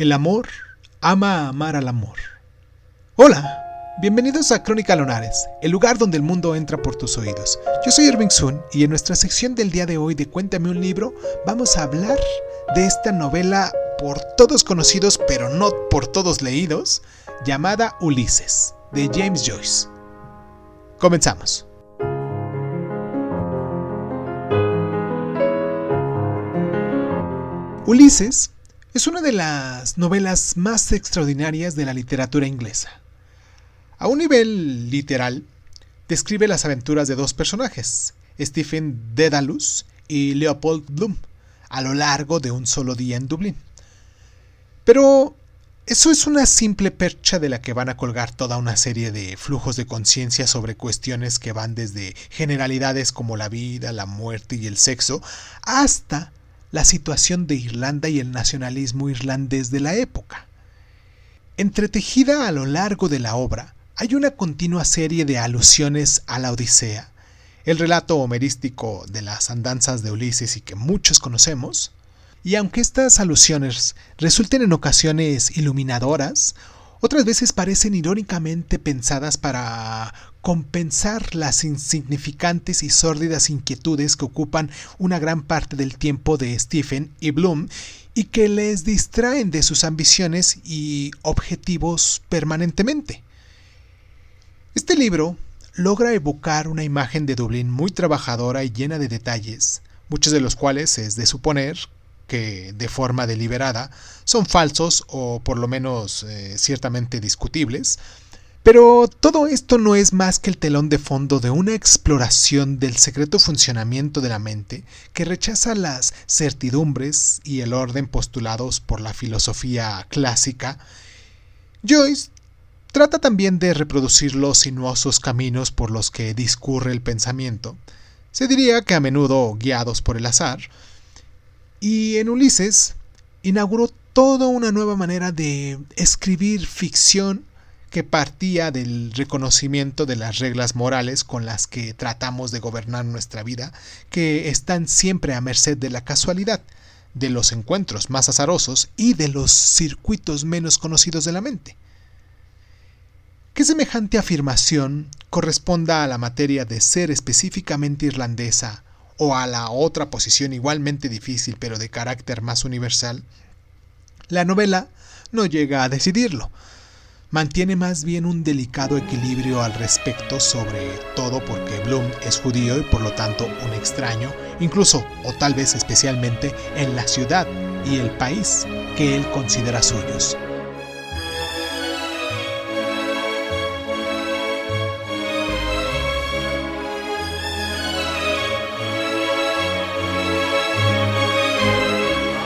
El amor ama amar al amor. Hola, bienvenidos a Crónica Lonares, el lugar donde el mundo entra por tus oídos. Yo soy Irving Sun y en nuestra sección del día de hoy de Cuéntame un libro vamos a hablar de esta novela por todos conocidos pero no por todos leídos, llamada Ulises, de James Joyce. Comenzamos. Ulises es una de las novelas más extraordinarias de la literatura inglesa. A un nivel literal, describe las aventuras de dos personajes, Stephen Dedalus y Leopold Bloom, a lo largo de un solo día en Dublín. Pero eso es una simple percha de la que van a colgar toda una serie de flujos de conciencia sobre cuestiones que van desde generalidades como la vida, la muerte y el sexo, hasta la situación de Irlanda y el nacionalismo irlandés de la época. Entretejida a lo largo de la obra, hay una continua serie de alusiones a la Odisea, el relato homerístico de las andanzas de Ulises y que muchos conocemos, y aunque estas alusiones resulten en ocasiones iluminadoras, otras veces parecen irónicamente pensadas para compensar las insignificantes y sórdidas inquietudes que ocupan una gran parte del tiempo de Stephen y Bloom y que les distraen de sus ambiciones y objetivos permanentemente. Este libro logra evocar una imagen de Dublín muy trabajadora y llena de detalles, muchos de los cuales es de suponer que de forma deliberada son falsos o por lo menos eh, ciertamente discutibles, pero todo esto no es más que el telón de fondo de una exploración del secreto funcionamiento de la mente que rechaza las certidumbres y el orden postulados por la filosofía clásica. Joyce trata también de reproducir los sinuosos caminos por los que discurre el pensamiento, se diría que a menudo guiados por el azar, y en Ulises inauguró toda una nueva manera de escribir ficción que partía del reconocimiento de las reglas morales con las que tratamos de gobernar nuestra vida, que están siempre a merced de la casualidad, de los encuentros más azarosos y de los circuitos menos conocidos de la mente. Que semejante afirmación corresponda a la materia de ser específicamente irlandesa o a la otra posición igualmente difícil pero de carácter más universal, la novela no llega a decidirlo. Mantiene más bien un delicado equilibrio al respecto, sobre todo porque Bloom es judío y por lo tanto un extraño, incluso o tal vez especialmente en la ciudad y el país que él considera suyos.